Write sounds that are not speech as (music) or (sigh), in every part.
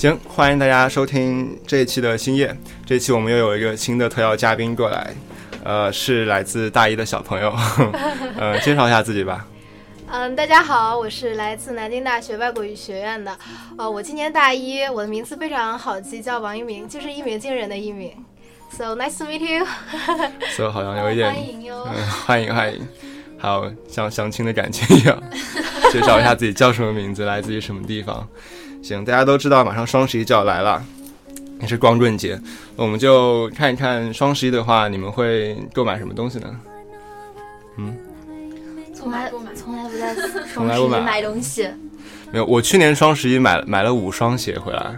行，欢迎大家收听这一期的星夜。这一期我们又有一个新的特邀嘉宾过来，呃，是来自大一的小朋友，(laughs) 呃，介绍一下自己吧。嗯，大家好，我是来自南京大学外国语学院的，呃，我今年大一，我的名字非常好记，叫王一鸣，就是一鸣惊人的一鸣。So nice to meet you。(laughs) So 好像有一点欢迎哟。嗯，欢迎欢迎，还有像相亲的感情一样，介绍一下自己叫什么名字，来自于什么地方。行，大家都知道，马上双十一就要来了，也是光棍节，我们就看一看双十一的话，你们会购买什么东西呢？嗯，从来不买从来不在双十一买买东西。没有，我去年双十一买买了五双鞋回来，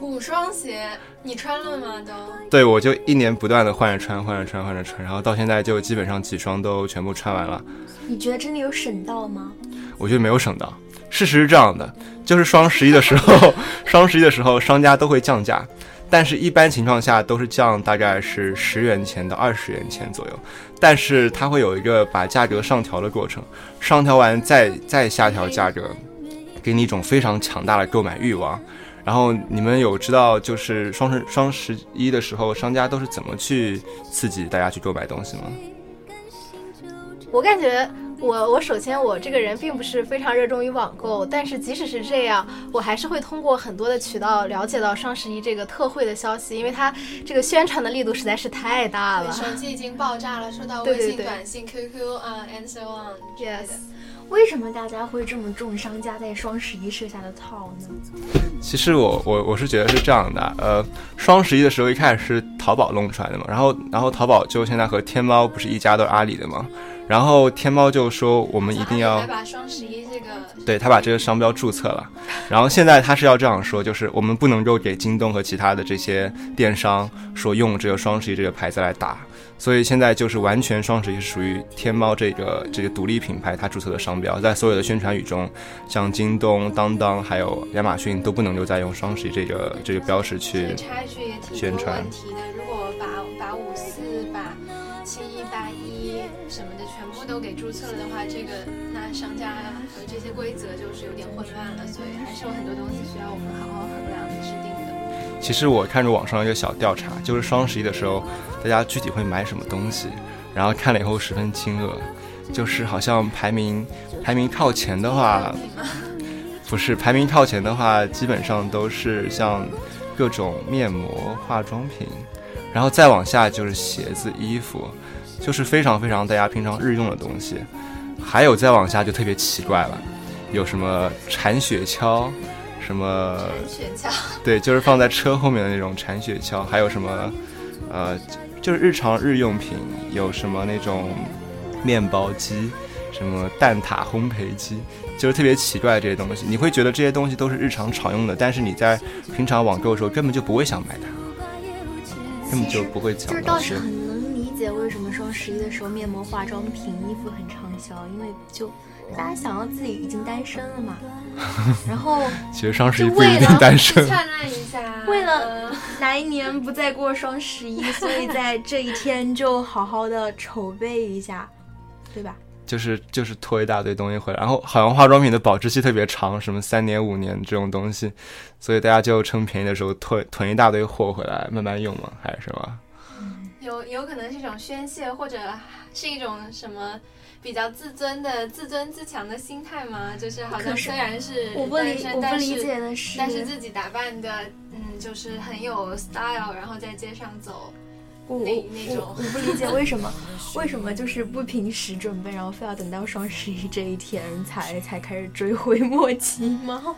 五双鞋，你穿了吗？都对我就一年不断的换着穿，换着穿，换着穿，然后到现在就基本上几双都全部穿完了。你觉得真的有省到吗？我觉得没有省到。事实是这样的，就是双十一的时候，(laughs) 双十一的时候商家都会降价，但是一般情况下都是降大概是十元钱到二十元钱左右，但是它会有一个把价格上调的过程，上调完再再下调价格，给你一种非常强大的购买欲望。然后你们有知道就是双十双十一的时候，商家都是怎么去刺激大家去购买东西吗？我感觉我我首先我这个人并不是非常热衷于网购，但是即使是这样，我还是会通过很多的渠道了解到双十一这个特惠的消息，因为它这个宣传的力度实在是太大了。手机已经爆炸了，收到微信、对对对短信、QQ 啊、and so on Yes。(laughs) 为什么大家会这么重商家在双十一设下的套呢？其实我我我是觉得是这样的，呃，双十一的时候一开始是淘宝弄出来的嘛，然后然后淘宝就现在和天猫不是一家都是阿里的嘛，然后天猫就说我们一定要还把双十一这个对他把这个商标注册了，然后现在他是要这样说，就是我们不能够给京东和其他的这些电商说用这个双十一这个牌子来打，所以现在就是完全双十一是属于天猫这个这个独立品牌它注册的商标，在所有的宣传语中，像京东、当当还有亚马逊都不能够再用双十一这个这个标识去宣传都给注册了的话，这个那商家和这些规则就是有点混乱了，所以还是有很多东西需要我们好好衡量制定的。其实我看着网上一个小调查，就是双十一的时候，大家具体会买什么东西，然后看了以后十分惊愕，就是好像排名排名靠前的话，不是排名靠前的话，基本上都是像各种面膜、化妆品，然后再往下就是鞋子、衣服，就是非常非常大家平常日用的东西，还有再往下就特别奇怪了，有什么铲雪橇，什么。雪橇，对，就是放在车后面的那种铲雪橇，还有什么，呃，就是日常日用品，有什么那种面包机，什么蛋挞烘焙机，就是特别奇怪这些东西。你会觉得这些东西都是日常常用的，但是你在平常网购的时候根本就不会想买它，根本就不会想到什么双十一的时候面膜、化妆品、衣服很畅销，因为就大家想要自己已经单身了嘛，(laughs) 然后其实双十一就不一定为了单身，(laughs) 灿烂一下。(laughs) 为了哪一年不再过双十一，所以在这一天就好好的筹备一下，对吧？就是就是拖一大堆东西回来，然后好像化妆品的保质期特别长，什么三年五年这种东西，所以大家就趁便宜的时候囤囤一大堆货回来慢慢用嘛，还是什么？有有可能是一种宣泄，或者是一种什么比较自尊的自尊自强的心态吗？就是好像虽然是但是解的是，但是自己打扮的，嗯，就是很有 style，然后在街上走。那我我那种我我不理解为什么 (laughs) 为什么就是不平时准备，然后非要等到双十一这一天才才开始追悔莫及吗？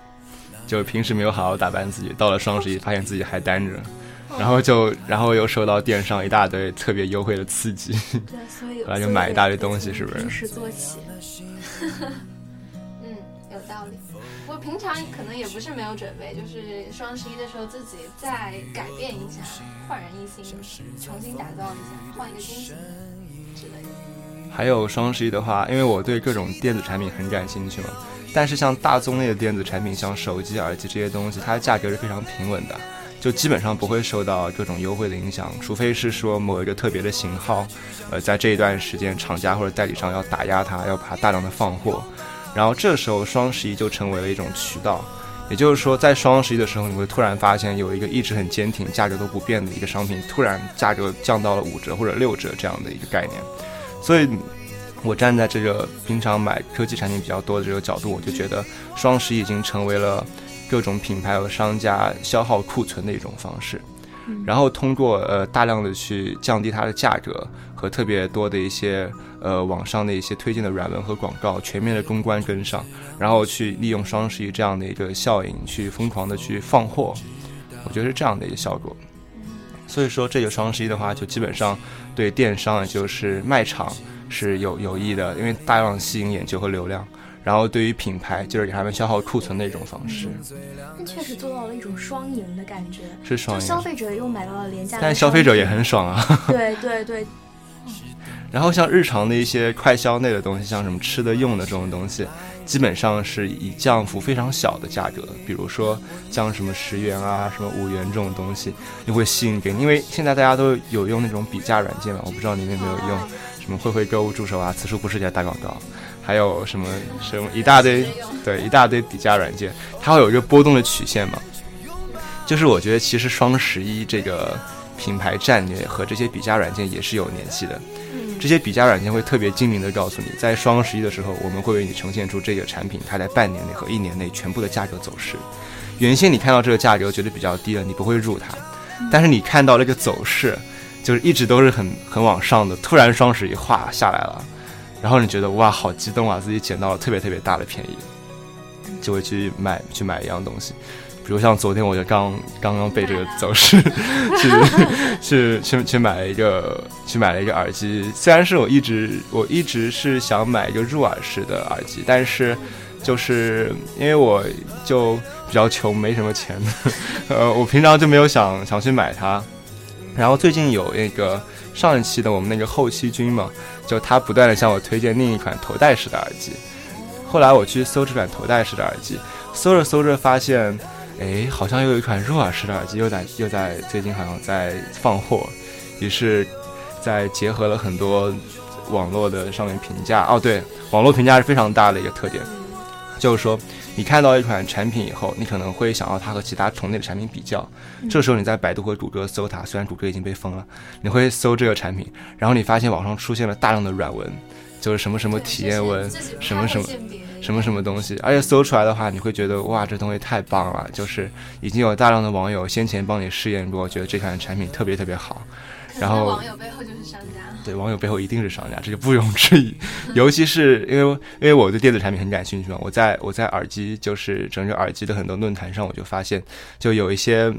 就平时没有好好打扮自己，到了双十一发现自己还单着，然后就然后又受到电商一大堆特别优惠的刺激，对，所以后来就买一大堆东西，是不是平？时做起，(laughs) 嗯，有道理。我平常可能也不是没有准备，就是双十一的时候自己再改变一下，焕然一新，重新打造一下，换一个心情之类的。还有双十一的话，因为我对各种电子产品很感兴趣嘛，但是像大宗类的电子产品，像手机、耳机这些东西，它的价格是非常平稳的，就基本上不会受到各种优惠的影响，除非是说某一个特别的型号，呃，在这一段时间厂家或者代理商要打压它，要把它大量的放货，然后这时候双十一就成为了一种渠道，也就是说，在双十一的时候，你会突然发现有一个一直很坚挺、价格都不变的一个商品，突然价格降到了五折或者六折这样的一个概念。所以，我站在这个平常买科技产品比较多的这个角度，我就觉得双十一已经成为了各种品牌和商家消耗库存的一种方式。然后通过呃大量的去降低它的价格和特别多的一些呃网上的一些推荐的软文和广告，全面的公关跟上，然后去利用双十一这样的一个效应去疯狂的去放货，我觉得是这样的一个效果。所以说这个双十一的话，就基本上对电商也就是卖场是有有益的，因为大量吸引眼球和流量。然后对于品牌，就是给他们消耗库存的一种方式。但确实做到了一种双赢的感觉，是双赢。消费者又买到了廉价，但消费者也很爽啊。对对对。(laughs) 然后像日常的一些快消类的东西，像什么吃的用的这种东西，基本上是以降幅非常小的价格，比如说降什么十元啊、什么五元这种东西，就会吸引给你。因为现在大家都有用那种比价软件嘛，我不知道你们有没有用，什么慧慧购物助手啊、此处不是在打广告。还有什么什么一大堆，对一大堆比价软件，它会有一个波动的曲线嘛？就是我觉得其实双十一这个品牌战略和这些比价软件也是有联系的。这些比价软件会特别精明的告诉你，在双十一的时候，我们会为你呈现出这个产品它在半年内和一年内全部的价格走势。原先你看到这个价格觉得比较低了，你不会入它，但是你看到那个走势，就是一直都是很很往上的，突然双十一哗下来了。然后你觉得哇，好激动啊！自己捡到了特别特别大的便宜，就会去买去买一样东西。比如像昨天，我就刚刚刚被这个走势 (laughs) 去去去去买了一个去买了一个耳机。虽然是我一直我一直是想买一个入耳式的耳机，但是就是因为我就比较穷，没什么钱，呃，我平常就没有想想去买它。然后最近有那个。上一期的我们那个后期君嘛，就他不断的向我推荐另一款头戴式的耳机。后来我去搜这款头戴式的耳机，搜着搜着发现，哎，好像又有一款入耳式的耳机又在又在最近好像在放货。于是，在结合了很多网络的上面评价，哦对，网络评价是非常大的一个特点，就是说。你看到一款产品以后，你可能会想要它和其他同类的产品比较。这时候你在百度和谷歌搜它，虽然谷歌已经被封了，你会搜这个产品，然后你发现网上出现了大量的软文，就是什么什么体验文，什么什么什么什么东西。而且搜出来的话，你会觉得哇，这东西太棒了，就是已经有大量的网友先前帮你试验过，觉得这款产品特别特别好。然后网友背后就是商家。对，网友背后一定是商家，这就不容置疑。(laughs) 尤其是因为因为我对电子产品很感兴趣嘛，我在我在耳机就是整个耳机的很多论坛上，我就发现就有一些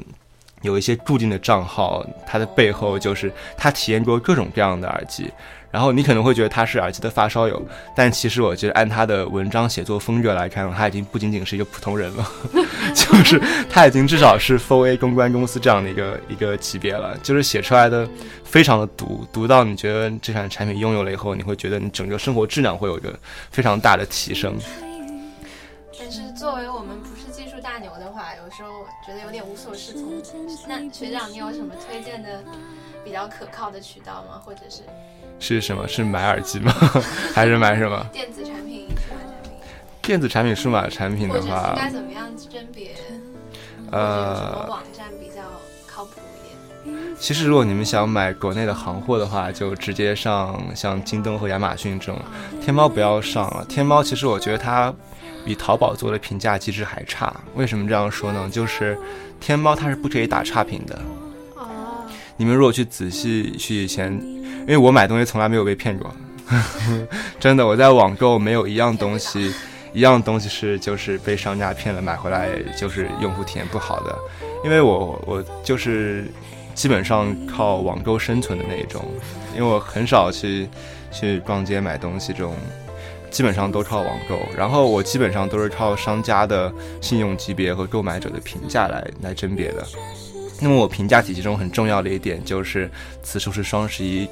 有一些固定的账号，它的背后就是他体验过各种各样的耳机。然后你可能会觉得他是耳机的发烧友，但其实我觉得按他的文章写作风格来看，他已经不仅仅是一个普通人了，(laughs) 就是他已经至少是 f o r A 公关公司这样的一个一个级别了，就是写出来的非常的毒，毒到你觉得这款产品拥有了以后，你会觉得你整个生活质量会有一个非常大的提升。但是作为我们有时候觉得有点无所适从。那学长，你有什么推荐的比较可靠的渠道吗？或者是？是什么？是买耳机吗？(laughs) 还是买什么？电子产品、数码产品。电子产品、数码产品的话，应该怎么样甄别？呃，什么网站比较靠谱一点？其实，如果你们想买国内的行货的话，就直接上像京东和亚马逊这种。天猫不要上了。天猫其实我觉得它比淘宝做的评价机制还差。为什么这样说呢？就是天猫它是不可以打差评的。哦。你们如果去仔细去以前。因为我买东西从来没有被骗过，(laughs) 真的，我在网购没有一样东西，一样东西是就是被商家骗了买回来就是用户体验不好的，因为我我就是基本上靠网购生存的那一种，因为我很少去去逛街买东西这种，基本上都靠网购，然后我基本上都是靠商家的信用级别和购买者的评价来来甄别的。那么我评价体系中很重要的一点就是，此处是双十一。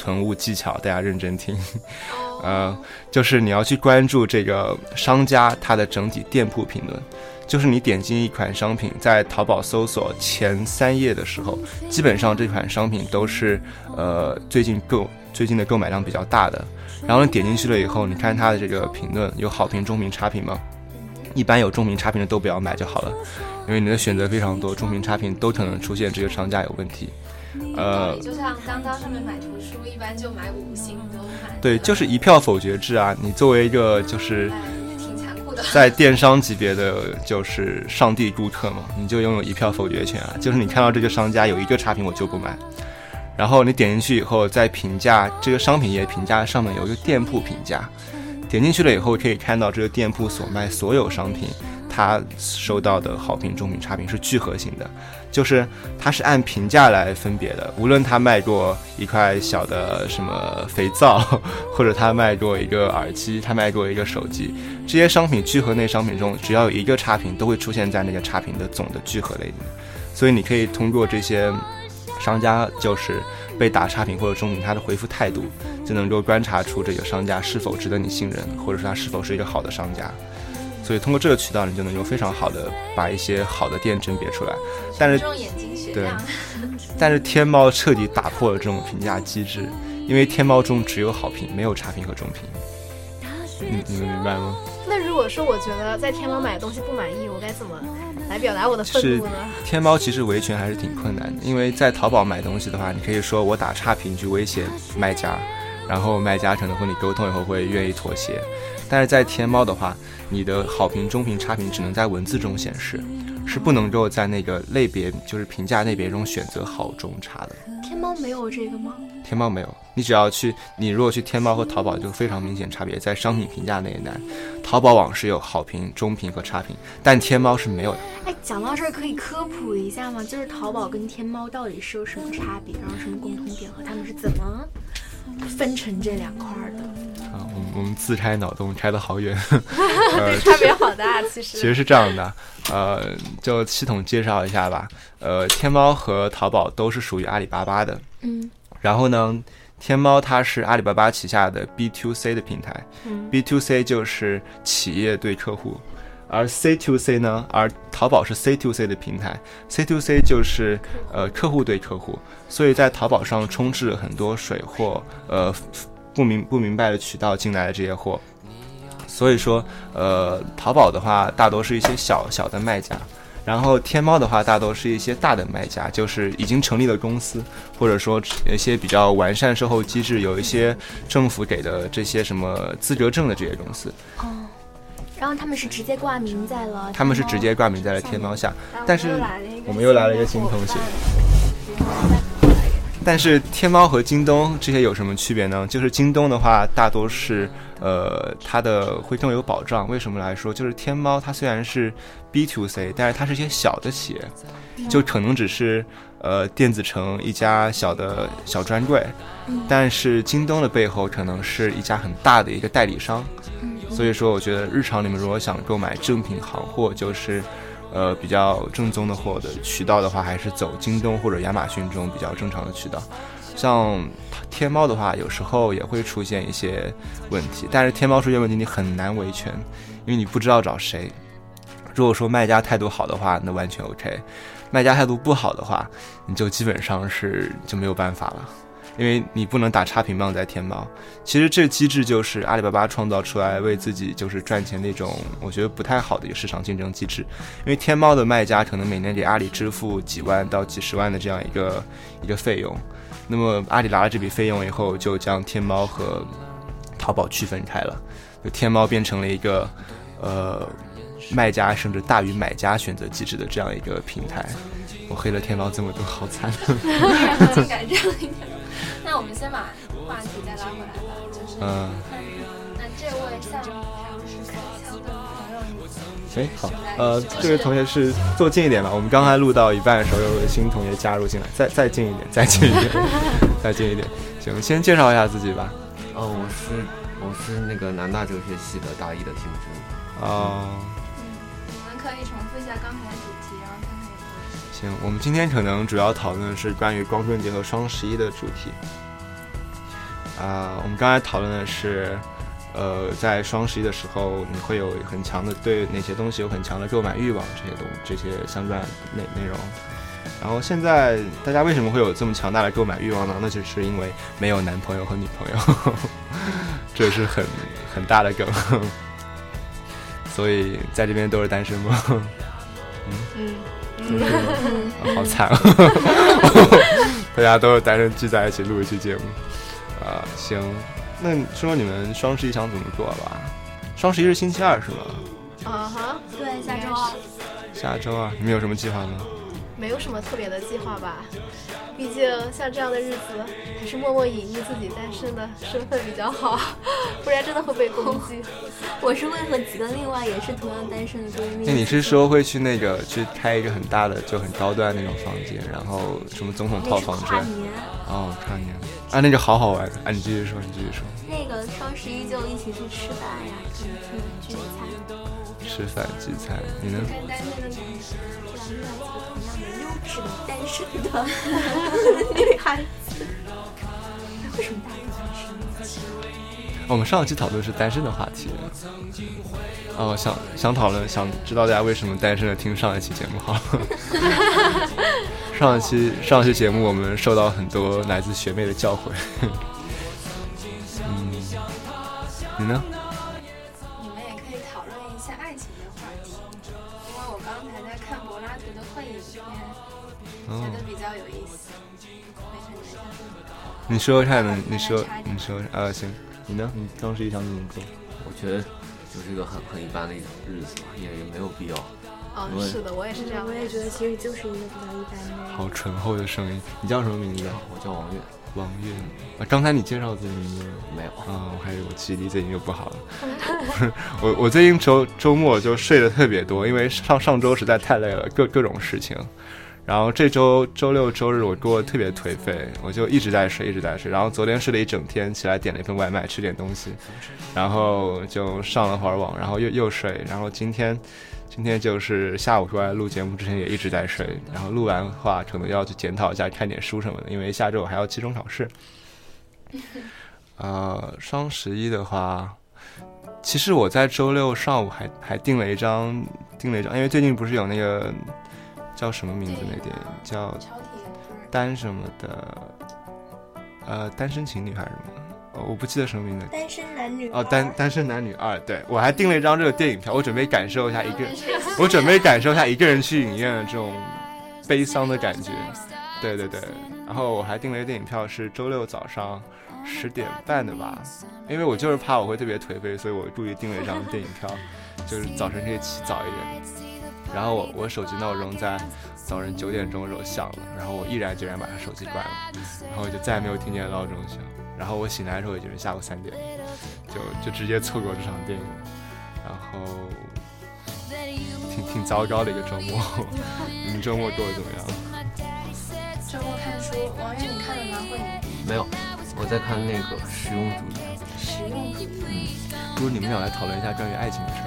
囤物技巧，大家认真听。(laughs) 呃，就是你要去关注这个商家他的整体店铺评论。就是你点进一款商品，在淘宝搜索前三页的时候，基本上这款商品都是呃最近购最近的购买量比较大的。然后你点进去了以后，你看它的这个评论有好评、中评、差评吗？一般有中评差评的都不要买就好了，因为你的选择非常多，中评差评都可能出现这个商家有问题。呃，就像当当上面买图书，一般就买五星都买。对，就是一票否决制啊！你作为一个就是挺残酷的，在电商级别的就是上帝顾客嘛，你就拥有一票否决权啊！就是你看到这个商家有一个差评，我就不买。然后你点进去以后，在评价这个商品页评价上面有一个店铺评价，点进去了以后可以看到这个店铺所卖所有商品，它收到的好评、中评、差评是聚合型的，就是它是按评价来分别的。无论他卖过一块小的什么肥皂，或者他卖过一个耳机，他卖过一个手机，这些商品聚合类商品中，只要有一个差评，都会出现在那个差评的总的聚合类里面。所以你可以通过这些。商家就是被打差评或者中评，他的回复态度就能够观察出这个商家是否值得你信任，或者说他是否是一个好的商家。所以通过这个渠道，你就能够非常好的把一些好的店甄别出来。但是，对，但是天猫彻底打破了这种评价机制，因为天猫中只有好评，没有差评和中评。你你们明白吗？那如果说我觉得在天猫买的东西不满意，我该怎么？来表达我的愤怒呢？天猫其实维权还是挺困难的，因为在淘宝买东西的话，你可以说我打差评去威胁卖家，然后卖家可能和你沟通以后会愿意妥协。但是在天猫的话，你的好评、中评、差评只能在文字中显示，是不能够在那个类别，就是评价类别中选择好、中、差的。天猫没有这个吗？天猫没有，你只要去，你如果去天猫和淘宝，就非常明显差别，在商品评价那一栏，淘宝网是有好评、中评和差评，但天猫是没有的。哎，讲到这儿可以科普一下吗？就是淘宝跟天猫到底是有什么差别，然后什么共同点和他们是怎么分成这两块的？啊，我们自拆脑洞拆的好远，(laughs) 对，差别好大，其实。其实是这样的，呃，就系统介绍一下吧。呃，天猫和淘宝都是属于阿里巴巴的，嗯。然后呢，天猫它是阿里巴巴旗下的 B to C 的平台，B to C 就是企业对客户，而 C to C 呢，而淘宝是 C to C 的平台，C to C 就是呃客户对客户，所以在淘宝上充斥很多水货，呃不明不明白的渠道进来的这些货，所以说呃淘宝的话大多是一些小小的卖家。然后天猫的话，大多是一些大的卖家，就是已经成立了公司，或者说一些比较完善售后机制，有一些政府给的这些什么资格证的这些公司。哦，然后他们是直接挂名在了，他们是直接挂名在了天猫下，但是我们又来了一个新同学。但是天猫和京东这些有什么区别呢？就是京东的话，大多是。呃，它的会更有保障。为什么来说？就是天猫它虽然是 B to C，但是它是一些小的企业，就可能只是呃电子城一家小的小专柜，但是京东的背后可能是一家很大的一个代理商。所以说，我觉得日常你们如果想购买正品行货，就是呃比较正宗的货的渠道的话，还是走京东或者亚马逊这种比较正常的渠道。像天猫的话，有时候也会出现一些问题，但是天猫出现问题你很难维权，因为你不知道找谁。如果说卖家态度好的话，那完全 OK；卖家态度不好的话，你就基本上是就没有办法了，因为你不能打差评棒，在天猫。其实这个机制就是阿里巴巴创造出来为自己就是赚钱那种，我觉得不太好的一个市场竞争机制。因为天猫的卖家可能每年给阿里支付几万到几十万的这样一个一个费用。那么阿里拿了这笔费用以后，就将天猫和淘宝区分开了，就天猫变成了一个呃卖家甚至大于买家选择机制的这样一个平台。我黑了天猫这么多，好惨。改这样一点。(laughs) 那我们先把话题再拉回来吧，就是嗯，那这位下哎，好，呃，这位同学是坐近一点吧。我们刚才录到一半的时候，有位新同学加入进来，再再近一点，再近一点，(laughs) 再近一点。行，先介绍一下自己吧。哦，我是我是那个南大哲学系的大一的听生。哦。嗯，我们可以重复一下刚才行，我们今天可能主要讨论的是关于光棍节和双十一的主题。啊，我们刚才讨论的是。呃，在双十一的时候，你会有很强的对哪些东西有很强的购买欲望？这些东这些相关内内容。然后现在大家为什么会有这么强大的购买欲望呢？那就是因为没有男朋友和女朋友，(laughs) 这是很很大的梗。(laughs) 所以在这边都是单身吗？(laughs) 嗯，都是好惨啊！(laughs) 大家都是单身聚在一起录一期节目啊、行，那说说你们双十一想怎么做吧？双十一是星期二是吗？啊哈，对，下周二。下周二，你们有什么计划吗？没有什么特别的计划吧。毕竟像这样的日子，还是默默隐匿自己单身的身份比较好，(laughs) 不然真的会被攻击。我是会和几个另外也是同样单身的闺蜜。那你是说会去那个去开一个很大的就很高端那种房间，然后什么总统套房之类？跨年，哦，跨年啊，那个好好玩啊！你继续说，你继续说。那个双十一就一起去吃饭呀，聚聚聚餐。吃饭聚餐，你呢？跟单身的男生这样遇到几个同样的是单身的女孩子。(laughs) 为什么大家都单身？我们上一期讨论是单身的话题。哦，想想讨论，想知道大家为什么单身的，听上一期节目好了。(laughs) 上一期上一期节目，我们受到很多来自学妹的教诲。嗯，你呢？哦觉得比较有意思。你等一下。你说说看呢？你说，你说，啊，行，你呢？你当时一想怎么做？我觉得就是一个很很一般的一种日子吧，也也没有必要。哦，是的，我也是这样我。也觉得其实就是一个比较一般的。好醇厚的声音。你叫什么名字？我叫王悦，王悦。啊，刚才你介绍自己的名字。没有。啊，我还以为我记忆力最近又不好了。(laughs) 我我最近周周末就睡得特别多，因为上上周实在太累了，各各种事情。然后这周周六周日我过得特别颓废，我就一直在睡，一直在睡。然后昨天睡了一整天，起来点了一份外卖，吃点东西，然后就上了会儿网，然后又又睡。然后今天今天就是下午出来录节目之前也一直在睡，然后录完话可能要去检讨一下，看点书什么的，因为下周我还要期中考试。呃，双十一的话，其实我在周六上午还还订了一张，订了一张，因为最近不是有那个叫什么名字？那电影叫单什么的，呃，单身情侣还是什么？哦我不记得什么名字。单身男女哦，单单身男女二，对。我还订了一张这个电影票，我准备感受一下一个，(laughs) 我准备感受一下一个人去影院的这种悲伤的感觉。对对对，然后我还订了一个电影票，是周六早上十点半的吧，因为我就是怕我会特别颓废，所以我故意订了一张电影票，就是早晨可以起早一点。然后我我手机闹钟在早晨九点钟的时候响了，然后我毅然决然把他手机关了，然后我就再也没有听见闹钟响。然后我醒来的时候已经是下午三点，就就直接错过这场电影，然后挺挺糟糕的一个周末。你们周末过得怎么样？周末看书，王源你看了吗？会影没有，我在看那个实用主义。实用主义。不如你们俩来讨论一下关于爱情的事儿。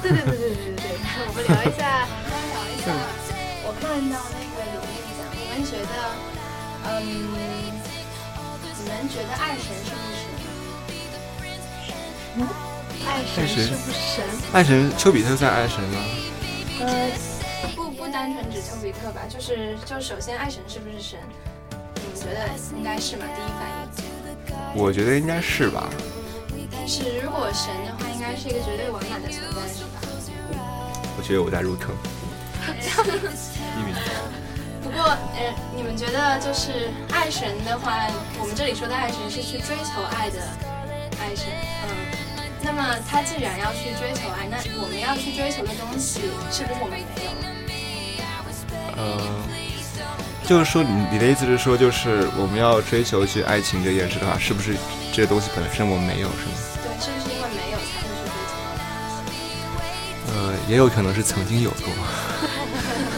对对对对对对对，我们聊一下。聊一下，我看到那个有那个讲，你们觉得，嗯，你们觉得爱神是不是神？爱神是不是神？爱神丘比特算爱神吗？呃，不不单纯指丘比特吧，就是就首先爱神是不是神？你们觉得应该是吗？第一反应。我觉得应该是吧。但是如果神的话，应该是一个绝对完满的存在，是吧？我觉得我在入坑。(laughs) 不过，呃，你们觉得就是爱神的话，我们这里说的爱神是去追求爱的爱神，嗯。那么他既然要去追求爱，那我们要去追求的东西是不是我们没有？呃，就是说你你的意思是说，就是我们要追求去爱情这件事的话，是不是这些东西本身我们没有，是吗？也有可能是曾经有过。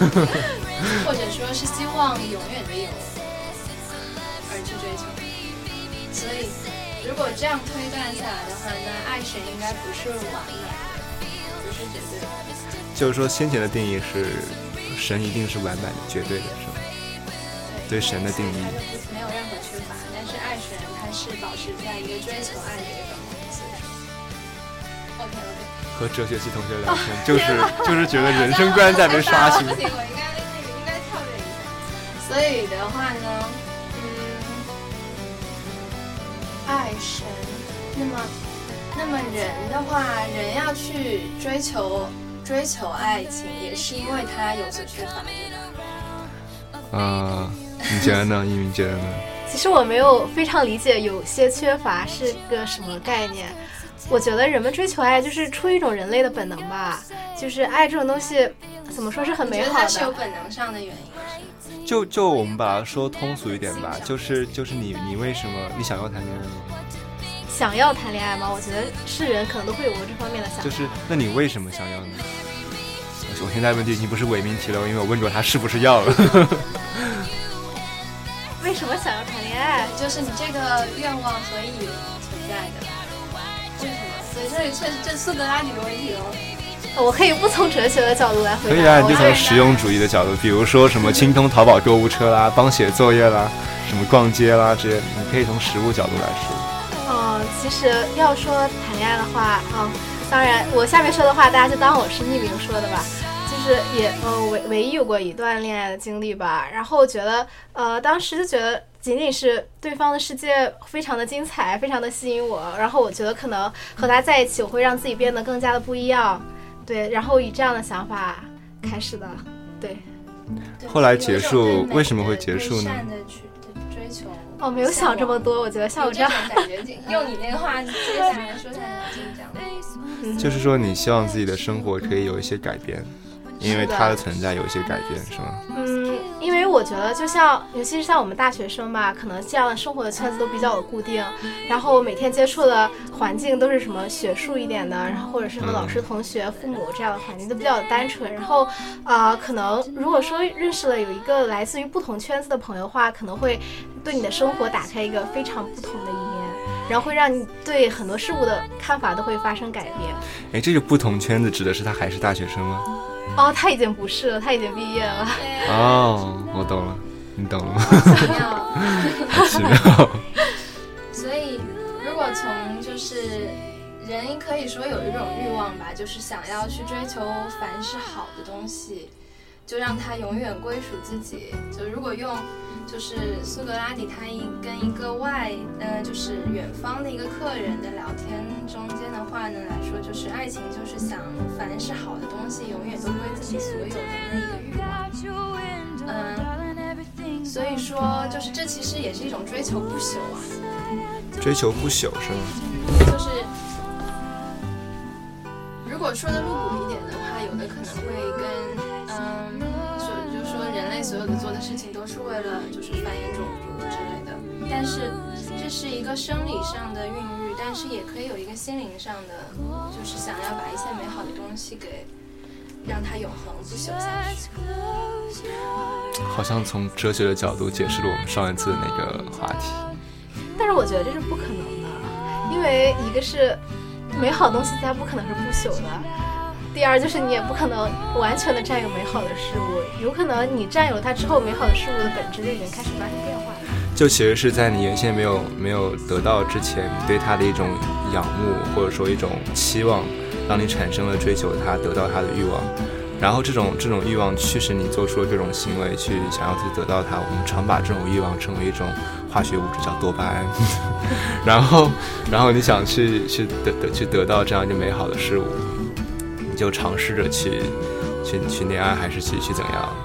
(laughs) 或者说是希望永远的有而去追求。所以，如果这样推断下来的话，那爱神应该不是完美的，不是绝对的。就是说，先前的定义是神一定是完满的、绝对的，是吗？对神的定义没有任何缺乏，但是爱神它是保持在一个追求爱的一个状态，，OK OK。和哲学系同学聊天，(laughs) 就是就是觉得人生观在被刷新不。行，我应该那个应该跳跃一下。所以的话呢，嗯，爱神，那么，那那么人的话，人要去追求追求爱情，也是因为他有所缺乏，对吧？啊、你觉得呢？一鸣觉得呢？(laughs) 其实我没有非常理解有些缺乏是个什么概念。我觉得人们追求爱就是出于一种人类的本能吧，就是爱这种东西，怎么说是很美好的它是有的。本能上的原因。就就我们把它说通俗一点吧，就是就是你你为什么你想要谈恋爱吗？想要谈恋爱吗？我觉得是人可能都会有过这方面的想法。就是那你为什么想要呢？我我现在问题已经不是伪命题了，因为我问过他是不是要了。(laughs) 为什么想要谈恋爱？就是你这个愿望何以存在的？所以这里确实这苏格拉底的问题哦。我可以不从哲学的角度来回答。可以啊，你就从实用主义的角度，比如说什么清空淘宝购物车啦，帮写作业啦，什么逛街啦这些，你可以从实物角度来说。嗯，其实要说谈恋爱的话，嗯，当然我下面说的话大家就当我是匿名说的吧。就是也呃唯唯一有过一段恋爱的经历吧，然后觉得呃当时就觉得仅仅是对方的世界非常的精彩，非常的吸引我，然后我觉得可能和他在一起我会让自己变得更加的不一样，对，然后以这样的想法开始的，对。后来结束为什么会结束呢善的去追求。哦，没有想这么多，我觉得像我这这样种，感觉，用你那个话接下来说才能听这样。嗯就是说，你希望自己的生活可以有一些改变，因为它的存在有一些改变，是吗？嗯，因为我觉得，就像尤其是像我们大学生吧，可能这样的生活的圈子都比较的固定，然后每天接触的环境都是什么学术一点的，然后或者是和老师、同学、父母这样的环境都比较的单纯。然后啊、可能如果说认识了有一个来自于不同圈子的朋友的话，可能会对你的生活打开一个非常不同的一面，然后会让你对很多事物的看法都会发生改变。哎，这个不同圈子指的是他还是大学生吗？哦，他已经不是了，他已经毕业了。哦，我懂了，你懂了吗？奇妙。好奇妙。(laughs) 所以，如果从就是人可以说有一种欲望吧，就是想要去追求凡是好的东西，就让它永远归属自己。就如果用就是苏格拉底他一跟一个外呃就是远方的一个客人的聊天中间的话呢来说，就是爱情就是想凡是好的东西永远都归自己所有的那一个欲望。嗯，所以说就是这其实也是一种追求不朽啊。追求不朽是吗？就是如果说的露骨一点的话，有的可能会跟嗯，说就是说人类所有的做的事情都是为了就是繁衍种族之类的，但是这是一个生理上的孕育，但是也可以有一个心灵上的，就是想要把一些美好的东西给让它永恒不朽下去。好像从哲学的角度解释了我们上一次的那个话题。但是我觉得这是不可能的，因为一个是美好的东西它不可能是不朽的，第二就是你也不可能完全的占有美好的事物，有可能你占有了它之后，美好的事物的本质就已经开始发生变化了。就其实是在你原先没有没有得到之前，你对它的一种仰慕或者说一种期望，让你产生了追求它、得到它的欲望。然后这种这种欲望驱使你做出了这种行为，去想要去得到它。我们常把这种欲望称为一种化学物质，叫多巴胺。(laughs) 然后，然后你想去去得得去得到这样一个美好的事物，你就尝试着去去去恋爱，还是去去怎样？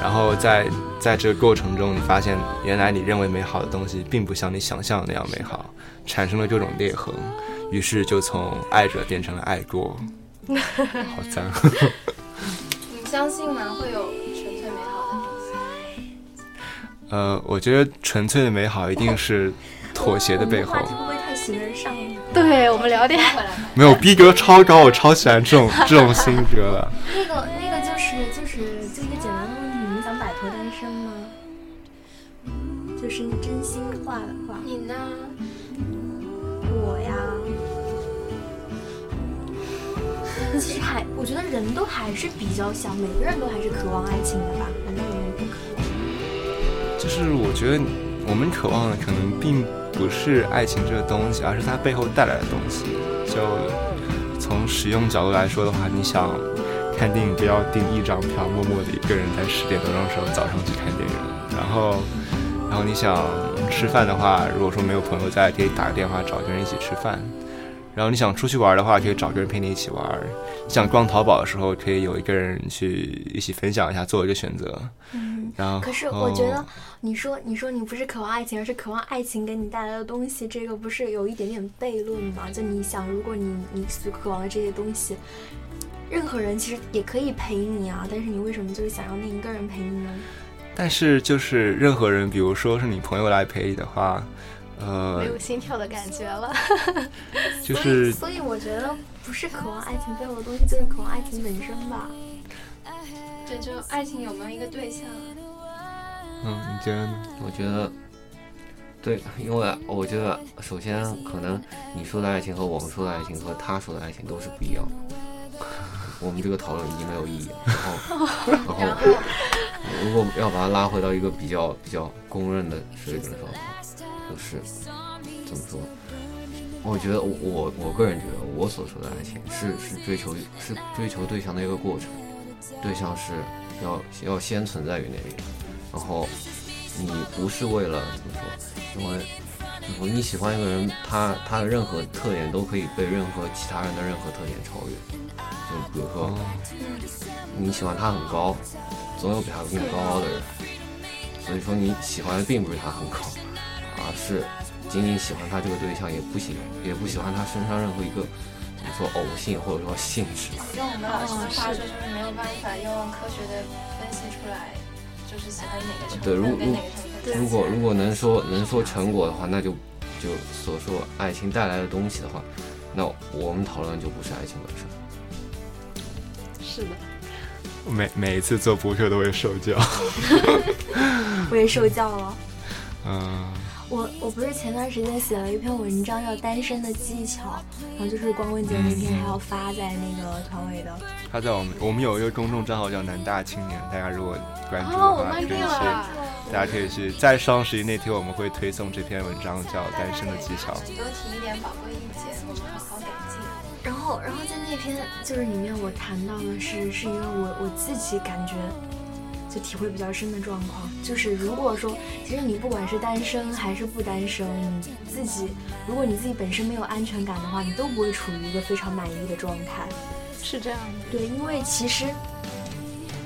然后在在这个过程中，你发现原来你认为美好的东西，并不像你想象的那样美好，产生了各种裂痕，于是就从爱着变成了爱过，(laughs) 好脏。(laughs) 你相信吗？会有纯粹美好的东西？呃，我觉得纯粹的美好一定是妥协的背后会不会太形而上了？对，我们聊点。(laughs) 没有逼格超高，我超喜欢这种 (laughs) 这种性格的。那个那个就是就是就一个简单的问题，你们想摆脱单身吗？就是真心话的话，你呢？我呀，(laughs) 其实还我觉得人都还是比较想，每个人都还是渴望爱情的吧，难道有人不渴望？就是我觉得我们渴望的可能并不是爱情这个东西，而是它背后带来的东西。就从使用角度来说的话，你想看电影就要订一张票，默默的一个人在十点多钟的时候早上去看电影。然后，然后你想吃饭的话，如果说没有朋友在，可以打个电话找个人一起吃饭。然后你想出去玩的话，可以找个人陪你一起玩。你想逛淘宝的时候，可以有一个人去一起分享一下，做一个选择。可是我觉得，你说你说你不是渴望爱情，而是渴望爱情给你带来的东西，这个不是有一点点悖论吗？就你想，如果你你所渴望的这些东西，任何人其实也可以陪你啊，但是你为什么就是想要那一个人陪你呢？但是就是任何人，比如说是你朋友来陪你的话，呃没，有心跳的感觉了。(laughs) 就是所以，所以我觉得不是渴望爱情背后的东西，就是渴望爱情本身吧。对，就爱情有没有一个对象？嗯，你觉得呢？我觉得，对，因为我觉得首先可能你说的爱情和我们说的爱情和他说的爱情都是不一样的。我们这个讨论已经没有意义了。然后，然后，(laughs) 如果要把它拉回到一个比较比较公认的水准上的话，就是怎么说？我觉得我我我个人觉得，我所说的爱情是是追求是追求对象的一个过程，对象是要要先存在于那里的，然后你不是为了怎么说？因为怎么说你喜欢一个人，他他的任何特点都可以被任何其他人的任何特点超越。就比如说，你喜欢他很高，总有比他更高的人，所以说你喜欢的并不是他很高，而是仅仅喜欢他这个对象，也不喜也不喜欢他身上任何一个，比如说偶性或者说性质。用我们老师的话说，就是没有办法用科学的分析出来，就是喜欢哪个成对，如分跟哪个成分在一起。如果如果能说能说成果的话，那就就所说爱情带来的东西的话，那我们讨论就不是爱情本身。是的，每每一次做播客都会受教。(laughs) 我也受教了。嗯，我我不是前段时间写了一篇文章叫《单身的技巧》，然后就是光棍节那天还要发在那个团委的。他在我们我们有一个公众账号叫南大青年，大家如果关注的话，可以去，大家可以去在双十一那天我们会推送这篇文章，叫《单身的技巧》。多提一点宝贵意见，我们好好改进。然后，然后在那篇就是里面我谈到的是，是因为我我自己感觉就体会比较深的状况，就是如果说，其实你不管是单身还是不单身，你自己如果你自己本身没有安全感的话，你都不会处于一个非常满意的状态。是这样的，对，因为其实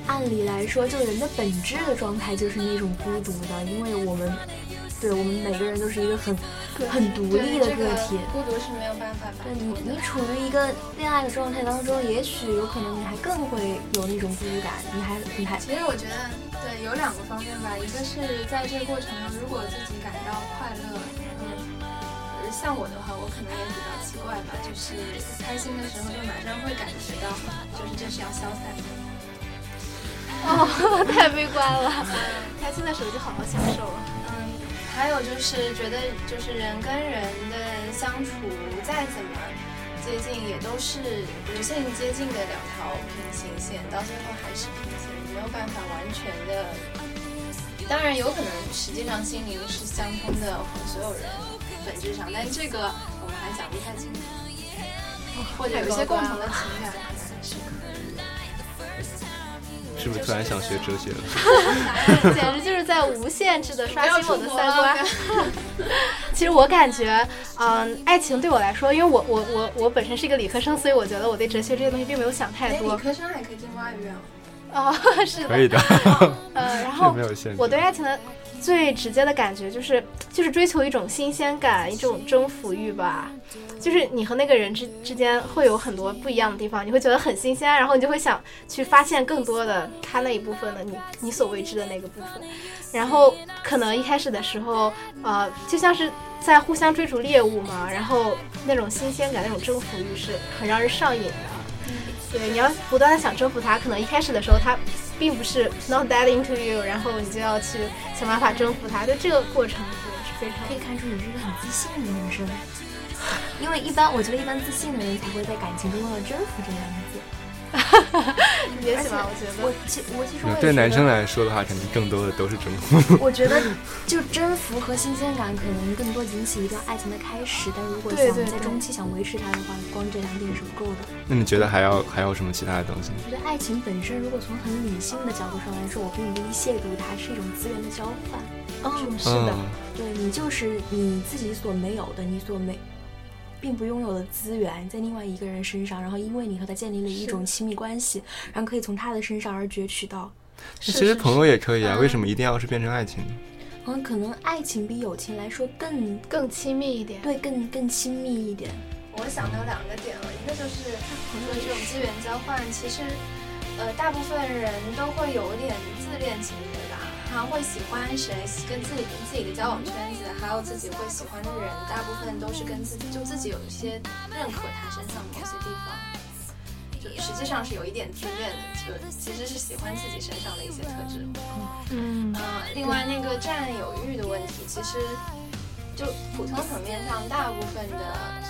按理来说，就人的本质的状态就是那种孤独的，因为我们对我们每个人都是一个很很独立的个体。孤独是没有办法的对你，你。处于一个恋爱的状态当中，也许有可能你还更会有那种孤独感，你还你还其实我觉得，对，有两个方面吧。一个是在这个过程中，如果自己感到快乐，嗯，呃像我的话，我可能也比较奇怪吧，就是开心的时候就马上会感觉到，就是这是要消散的。哦，(laughs) 太悲观了。开心的时候就好好享受了。还有就是觉得，就是人跟人的相处再怎么接近，也都是无限接近的两条平行线，到最后还是平行，没有办法完全的。当然有可能实际上心灵是相通的，所有人本质上，但这个我们还讲不太清楚，或者有一些共同的情感可能还是可以。是不是突然想学哲学了？(laughs) 简直就是在无限制的刷新我的三观。(laughs) 其实我感觉，嗯，爱情对我来说，因为我我我我本身是一个理科生，所以我觉得我对哲学这些东西并没有想太多，理。科生还可以进外语啊。(laughs) 哦，是的，可以的，呃，然后。我对爱情的最直接的感觉就是，就是追求一种新鲜感，一种征服欲吧。就是你和那个人之之间会有很多不一样的地方，你会觉得很新鲜，然后你就会想去发现更多的他那一部分的你你所未知的那个部分。然后可能一开始的时候，呃，就像是在互相追逐猎物嘛，然后那种新鲜感、那种征服欲是很让人上瘾的。对，你要不断的想征服他，可能一开始的时候他并不是 not that into you，然后你就要去想办法征服他，就这个过程也是非常可以看出你是一个很自信的女生。因为一般，我觉得一般自信的人才会在感情中用到“征服”这两个字。(laughs) 也喜欢，我觉我得。其我其实我对男生，来说的话，肯定更多的都是征服。(laughs) 我觉得就征服和新鲜感可能更多引起一段爱情的开始，但如果想在中期想维持它的话，光这两点是不够的。那你觉得还要还有什么其他的东西？我觉得爱情本身，如果从很理性的角度上来说，我并不宜亵渎它，是一种资源的交换。嗯，是的，嗯对你就是你自己所没有的，你所没，并不拥有的资源在另外一个人身上，然后因为你和他建立了一种亲密关系，然后可以从他的身上而攫取到。其实朋友也可以啊，为什么一定要是变成爱情呢？嗯，可能爱情比友情来说更更亲密一点。对，更更亲密一点。我想到两个点了，一个就是朋友这种资源交换，其实，呃，大部分人都会有点自恋情节吧。他会喜欢谁，跟自己自己的交往圈子，还有自己会喜欢的人，大部分都是跟自己就自己有一些认可他身上某些地方。就实际上是有一点自恋的，就其实是喜欢自己身上的一些特质。嗯，呃，另外那个占有欲的问题，其实就普通层面上，大部分的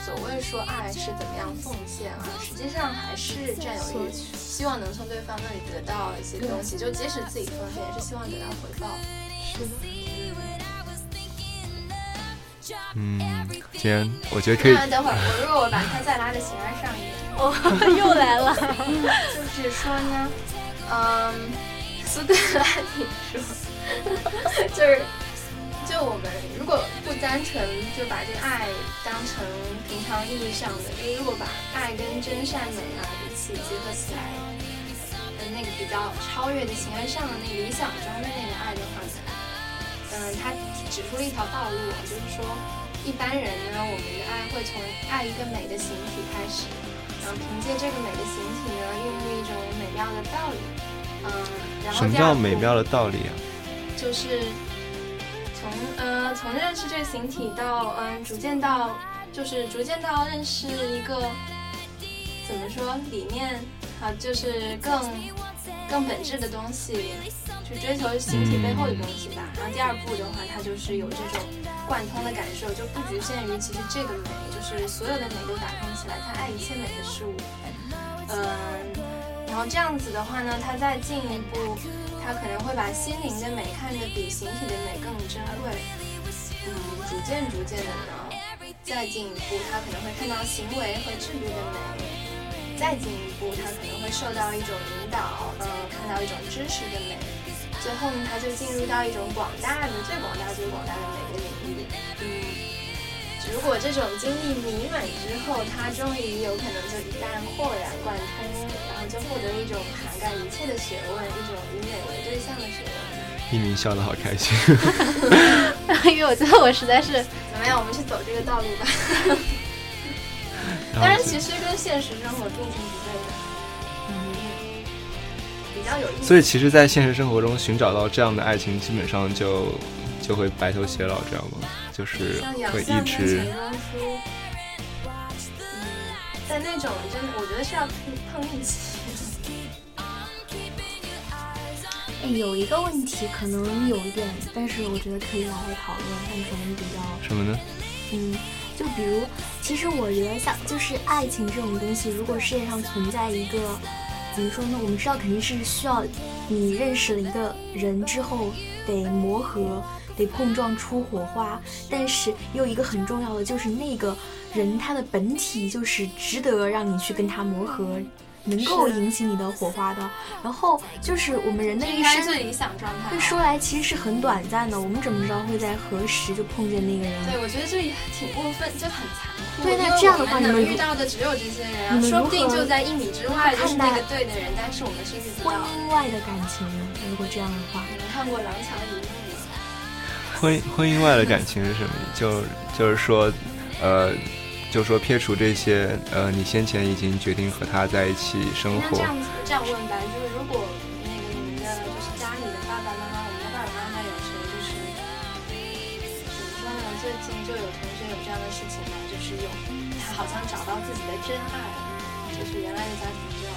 所谓说爱是怎么样奉献啊，实际上还是占有欲，希望能从对方那里得到一些东西，就即使自己奉献，也是希望得到回报。是的。嗯，今天我觉得可以。那等会儿，我如果我把它再拉的形而上一点，哦，又来了。(laughs) 就是说呢，嗯，苏格拉底说，(laughs) 就是就我们如果不单纯就把这个爱当成平常意义上的，就是如果把爱跟真善美啊一起结合起来，的那个比较超越的形而上的那个理想中的那个爱的话呢。嗯，他指出了一条道路，就是说，一般人呢，我们的爱会从爱一个美的形体开始，然后凭借这个美的形体呢，孕育一种美妙的道理。嗯，然后什么叫美妙的道理啊？就是从呃从认识这个形体到嗯逐渐到就是逐渐到认识一个怎么说理念啊，就是更更本质的东西。去追求形体背后的东西吧。然后第二步的话，它就是有这种贯通的感受，就不局限于其实这个美，就是所有的美都打通起来，他爱一切美的事物。嗯，然后这样子的话呢，他再进一步，他可能会把心灵的美看得比形体的美更珍贵。嗯，逐渐逐渐的呢，再进一步，他可能会看到行为和制度的美。再进一步，他可能会受到一种引导，嗯，看到一种知识的美。最后呢，他就进入到一种广大的、最广大、最广大的美的领域。嗯，如果这种经历弥满之后，他终于有可能就一旦豁然贯通，然后就获得一种涵盖一切的学问，一种以美为对象的学问。一鸣笑得好开心，因为我觉得我实在是怎么样？我们去走这个道路吧。但是其实跟现实生活并行不悖的。所以，其实，在现实生活中寻找到这样的爱情，基本上就就会白头偕老，知道吗？就是会一直。在那种真的，我觉得是要碰运气。哎，有一个问题可能有一点，但是我觉得可以拿来讨论，但可能比较什么呢？嗯，就比如，其实我觉得像就是爱情这种东西，如果世界上存在一个。怎么说呢？我们知道肯定是需要你认识了一个人之后得磨合，得碰撞出火花。但是也有一个很重要的，就是那个人他的本体就是值得让你去跟他磨合，能够引起你的火花的。然后就是我们人的一生最理想状态。说来其实是很短暂的，我们怎么知道会在何时就碰见那个人？对，我觉得这也挺过分，就很残。对，那这样的话，你们遇到的只有这些人，说不定就在一米之外就是那个对的人，但是我们是遇不到。婚姻外的感情，如果这样的话，你们看过《廊桥遗梦》吗？婚婚姻外的感情是什么？就就是说，呃，就说撇除这些，呃，你先前已经决定和他在一起生活。这样子这样问吧，就是如果那个你们的就是家里的爸爸妈妈，我们的爸爸妈妈有谁就是怎么说呢？最近就有同学有这样的事情就。是有，他好像找到自己的真爱，就是原来的家庭就要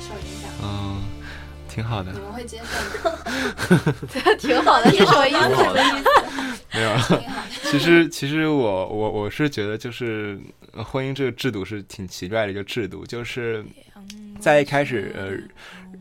受影响。嗯，挺好的。你们会接受？(laughs) 挺好的，是什么意思？(laughs) 没有。其实，其实我我我是觉得，就是婚姻这个制度是挺奇怪的一个制度，就是在一开始呃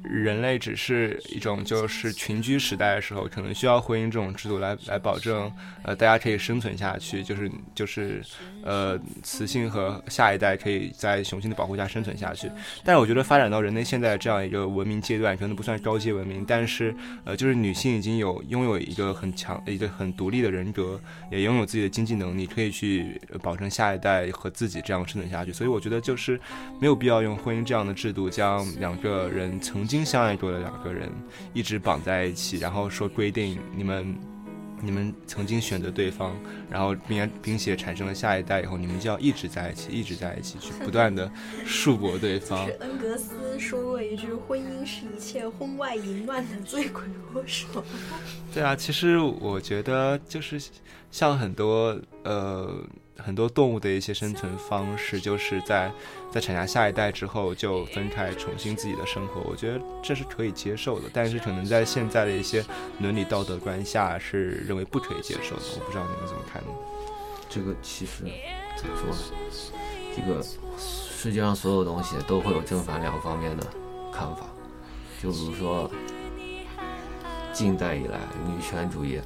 人类只是一种就是群居时代的时候，可能需要婚姻这种制度来来保证，呃，大家可以生存下去，就是就是呃，雌性和下一代可以在雄性的保护下生存下去。但是我觉得发展到人类现在这样一个文明阶段，可能不算高阶文明，但是呃，就是女性已经有拥有一个很强、一个很独立的人格，也拥有自己的经济能力，可以去保证下一代和自己这样生存下去。所以我觉得就是没有必要用婚姻这样的制度将两个人曾经相爱过的两个人一直绑在一起，然后说规定你们你们曾经选择对方，然后并并且产生了下一代以后，你们就要一直在一起，一直在一起去不断的束缚对方。是恩格斯说过一句：“婚姻是一切婚外淫乱的罪魁祸首。”对啊，其实我觉得就是像很多呃。很多动物的一些生存方式，就是在在产下下一代之后就分开，重新自己的生活。我觉得这是可以接受的，但是可能在现在的一些伦理道德观下是认为不可以接受的。我不知道你们怎么看呢？这个其实怎么说呢？这个世界上所有东西都会有正反两方面的看法。就比如说近代以来女权主义，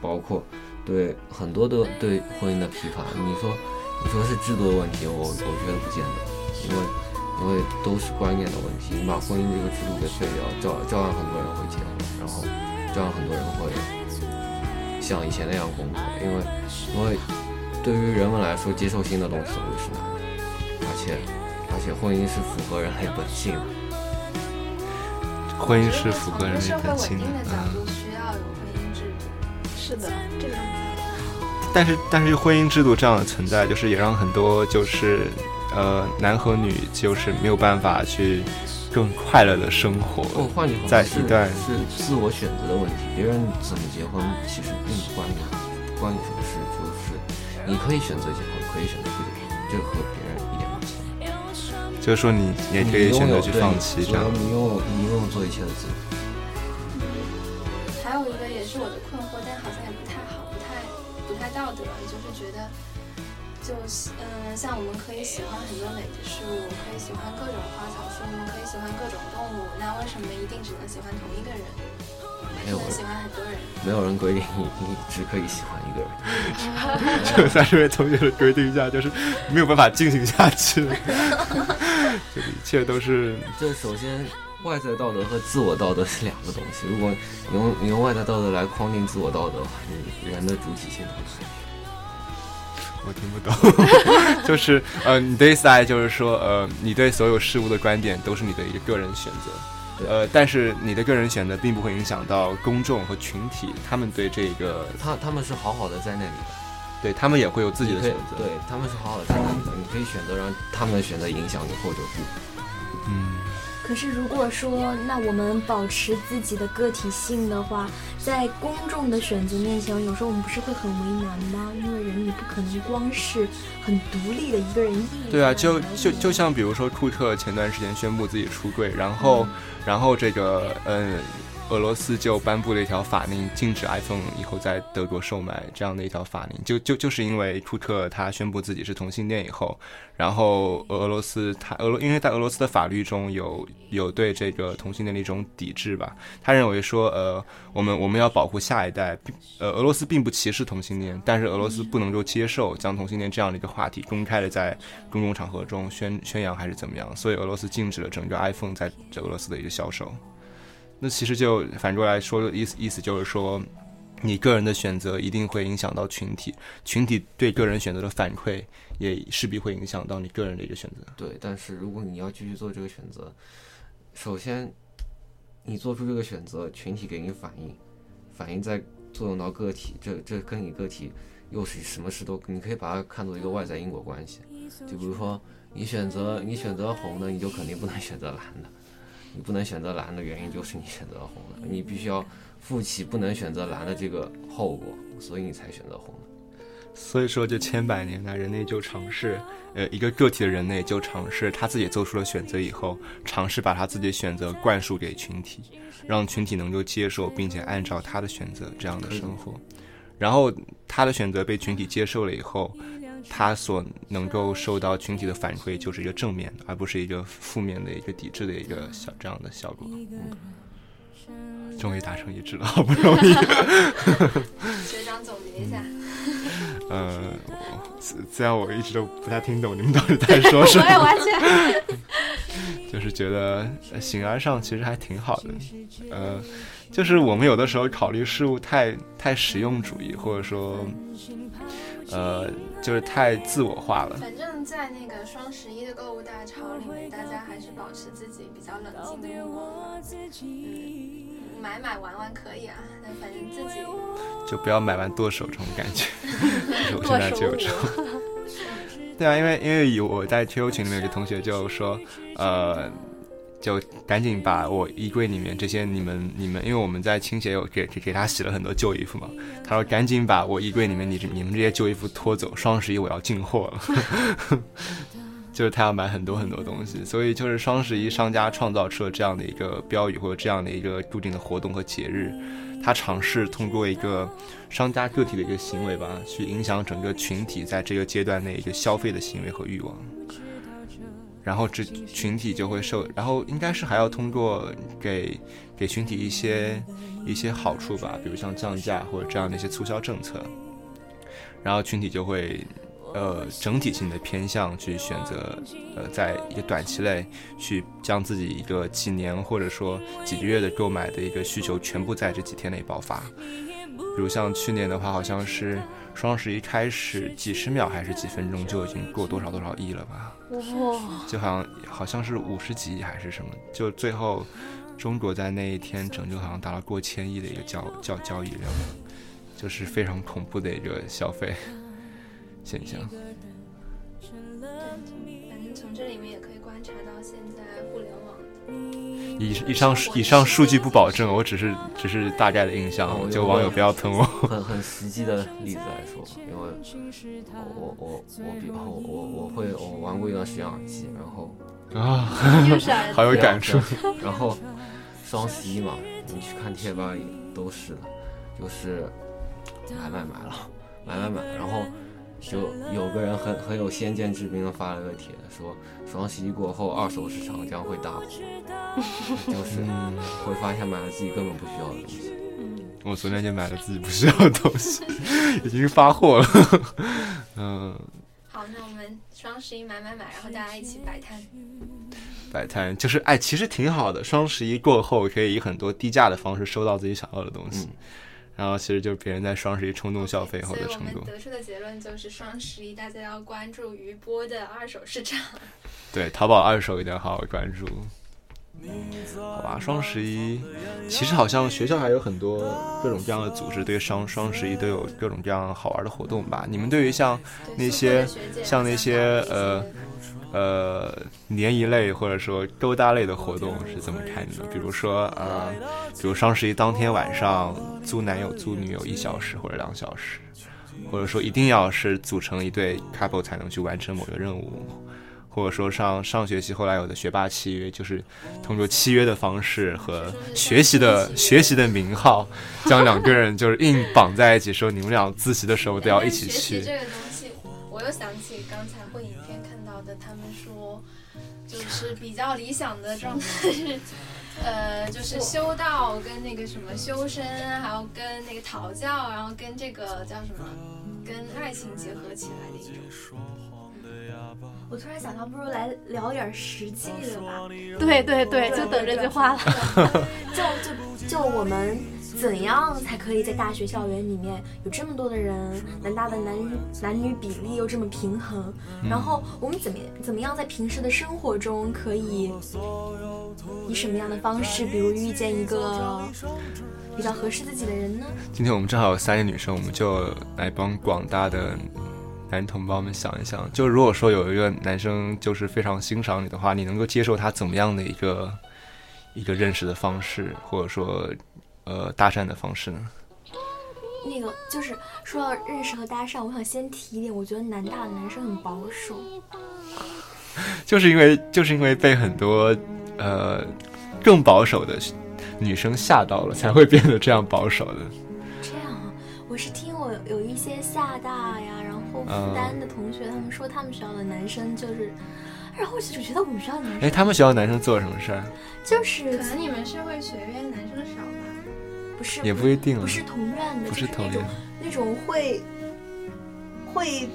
包括。对很多的对婚姻的批判，你说你说是制度的问题，我我觉得不见得，因为因为都是观念的问题。你把婚姻这个制度给废掉，照照样很多人会结婚，然后照样很多人会像以前那样工作，因为因为对于人们来说，接受新的东西总是难的，而且而且婚姻是符合人类本性的，婚姻是符合人类本性的，嗯。是的，这个。但是，但是婚姻制度这样的存在，就是也让很多就是，呃，男和女就是没有办法去更快乐的生活。哦，换句话在一段是自我选择的问题，别人怎么结婚其实并不关你，不关你什么事，就是你可以选择结婚，可以选择不结婚，这和别人一点关系。就是说，你也可以选择去放弃这样。你拥有你拥有做一切的自由。是我的困惑，但好像也不太好，不太不太道德，就是觉得，就嗯，像我们可以喜欢很多美的事物，可以喜欢各种花草树木，可以喜欢各种动物，那为什么一定只能喜欢同一个人？没有喜欢很多人，没有人规定你你只可以喜欢一个人。(laughs) (laughs) 就在这位同学的规定下，就是没有办法进行下去。(laughs) 这一切都是，就首先。外在道德和自我道德是两个东西。如果你用你用外在道德来框定自我道德的话，你人的主体性我听不懂。(laughs) 就是呃，你的意思就是说，呃，你对所有事物的观点都是你的一个个人选择，呃，但是你的个人选择并不会影响到公众和群体，他们对这个，他他们是好好的在那里的，对他们也会有自己的选择，对他们是好好的在那里的，你可以选择让他们的选择影响你或者不，嗯。可是，如果说那我们保持自己的个体性的话，在公众的选择面前，有时候我们不是会很为难吗？因为人你不可能光是很独立的一个人。对啊，就就就像比如说库克前段时间宣布自己出柜，然后然后这个嗯。俄罗斯就颁布了一条法令，禁止 iPhone 以后在德国售卖这样的一条法令，就就就是因为库克他宣布自己是同性恋以后，然后俄罗斯他俄罗因为在俄罗斯的法律中有有对这个同性恋的一种抵制吧，他认为说呃我们我们要保护下一代，并呃俄罗斯并不歧视同性恋，但是俄罗斯不能够接受将同性恋这样的一个话题公开的在公共场合中宣宣扬还是怎么样，所以俄罗斯禁止了整个 iPhone 在俄罗斯的一个销售。那其实就反过来说的意思，意思就是说，你个人的选择一定会影响到群体，群体对个人选择的反馈也势必会影响到你个人的一个选择。对，但是如果你要继续做这个选择，首先你做出这个选择，群体给你反应，反应再作用到个体，这这跟你个体又是什么事都，你可以把它看作一个外在因果关系。就比如说，你选择你选择红的，你就肯定不能选择蓝的。你不能选择蓝的原因就是你选择了红的，你必须要负起不能选择蓝的这个后果，所以你才选择红的。所以说，这千百年来，人类就尝试，呃，一个个体的人类就尝试他自己做出了选择以后，尝试把他自己选择灌输给群体，让群体能够接受并且按照他的选择这样的生活。然后他的选择被群体接受了以后，他所能够受到群体的反馈就是一个正面的，而不是一个负面的一个抵制的一个小这样的效果。嗯，终于达成一致了，好不容易。学长总结一下。呃，虽然我一直都不太听懂你们到底在说什么，我也完全就是觉得形而上其实还挺好的。呃，就是我们有的时候考虑事物太太实用主义，或者说。呃，就是太自我化了。反正，在那个双十一的购物大潮里面，大家还是保持自己比较冷静的目光。嗯，买买玩玩可以啊，但反正自己就不要买完剁手这种感觉。(laughs) 我现在就有这种。(laughs) 对啊，因为因为有我在 QQ 群里面有个同学就说，呃。就赶紧把我衣柜里面这些你们你们，因为我们在倾斜有给给他洗了很多旧衣服嘛。他说赶紧把我衣柜里面你你们这些旧衣服拖走，双十一我要进货了。(laughs) 就是他要买很多很多东西，所以就是双十一商家创造出了这样的一个标语或者这样的一个固定的活动和节日，他尝试通过一个商家个体的一个行为吧，去影响整个群体在这个阶段内一个消费的行为和欲望。然后这群体就会受，然后应该是还要通过给给群体一些一些好处吧，比如像降价或者这样的一些促销政策，然后群体就会呃整体性的偏向去选择呃在一个短期内去将自己一个几年或者说几个月的购买的一个需求全部在这几天内爆发，比如像去年的话，好像是。双十一开始几十秒还是几分钟就已经过多少多少亿了吧？哇！就好像好像是五十几亿还是什么？就最后中国在那一天拯救好像达到过千亿的一个交交交易量，就是非常恐怖的一个消费现象。反正从这里面也可以观察到现在。以以上以上数据不保证，我只是只是大概的印象，就网友不要喷我。很很实际的例子来说，因为我我我比我我我会我玩过一段时间耳机，然后啊，(laughs) 好有感触。然后双十一嘛，你去看贴吧里都是的，就是买买买了，买买买，然后。就有个人很很有先见之明的发了个帖，说双十一过后二手市场将会大火，就是会发现买了自己根本不需要的东西。我昨天就买了自己不需要的东西，已经发货了。(laughs) 嗯。好，那我们双十一买买买，然后大家一起摆摊。摆摊就是哎，其实挺好的。双十一过后可以以很多低价的方式收到自己想要的东西。然后其实就是别人在双十一冲动消费后的成果。得出的结论就是双十一大家要关注余波的二手市场。(laughs) 对，淘宝二手一定要好好关注。好吧，双十一其实好像学校还有很多各种各样的组织，对双双十一都有各种各样好玩的活动吧？你们对于像那些像那些呃。呃，联谊类或者说勾搭类的活动是怎么看的？比如说，呃，比如双十一当天晚上租男友租女友一小时或者两小时，或者说一定要是组成一对 couple 才能去完成某个任务，或者说上上学期后来有的学霸契约，就是通过契约的方式和学习的学习的名号，将两个人就是硬绑在一起，说你们俩自习的时候都要一起去。这个东西，我又想起刚才会影片看到的，他们说。就是比较理想的状态 (laughs) 是，呃，就是修道跟那个什么修身，还有跟那个讨教，然后跟这个叫什么，跟爱情结合起来的一种。我突然想到，不如来聊点实际的吧。对对对，就等这句话了。(laughs) 就就就我们。怎样才可以在大学校园里面有这么多的人，南大的男男女比例又这么平衡？然后我们怎么怎么样在平时的生活中可以以什么样的方式，比如遇见一个比较合适自己的人呢？今天我们正好有三个女生，我们就来帮广大的男同胞们想一想，就如果说有一个男生就是非常欣赏你的话，你能够接受他怎么样的一个一个认识的方式，或者说？呃，搭讪的方式呢？那个就是说到认识和搭讪，我想先提一点，我觉得南大的男生很保守，(laughs) 就是因为就是因为被很多呃更保守的女生吓到了，才会变得这样保守的。这样啊，我是听我有一些厦大呀，然后复旦的同学，他们说他们学校的男生就是，然后我就觉得我们学校男生哎，他们学校男生做什么事儿？就是可能你们社会学院男生少吧？不是也不一定啊不是同院的，不就是同那种院那种会会，